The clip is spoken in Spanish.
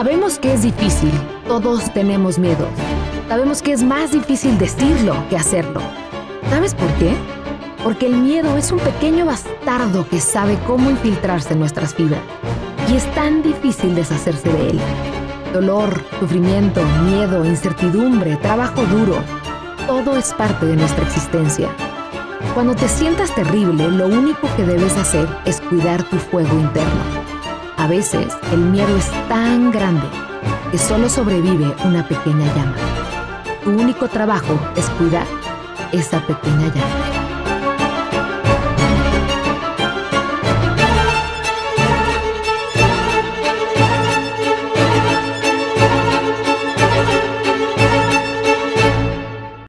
Sabemos que es difícil, todos tenemos miedo. Sabemos que es más difícil decirlo que hacerlo. ¿Sabes por qué? Porque el miedo es un pequeño bastardo que sabe cómo infiltrarse en nuestras vidas. Y es tan difícil deshacerse de él. Dolor, sufrimiento, miedo, incertidumbre, trabajo duro. Todo es parte de nuestra existencia. Cuando te sientas terrible, lo único que debes hacer es cuidar tu fuego interno. A veces el miedo es tan grande que solo sobrevive una pequeña llama. Tu único trabajo es cuidar esa pequeña llama.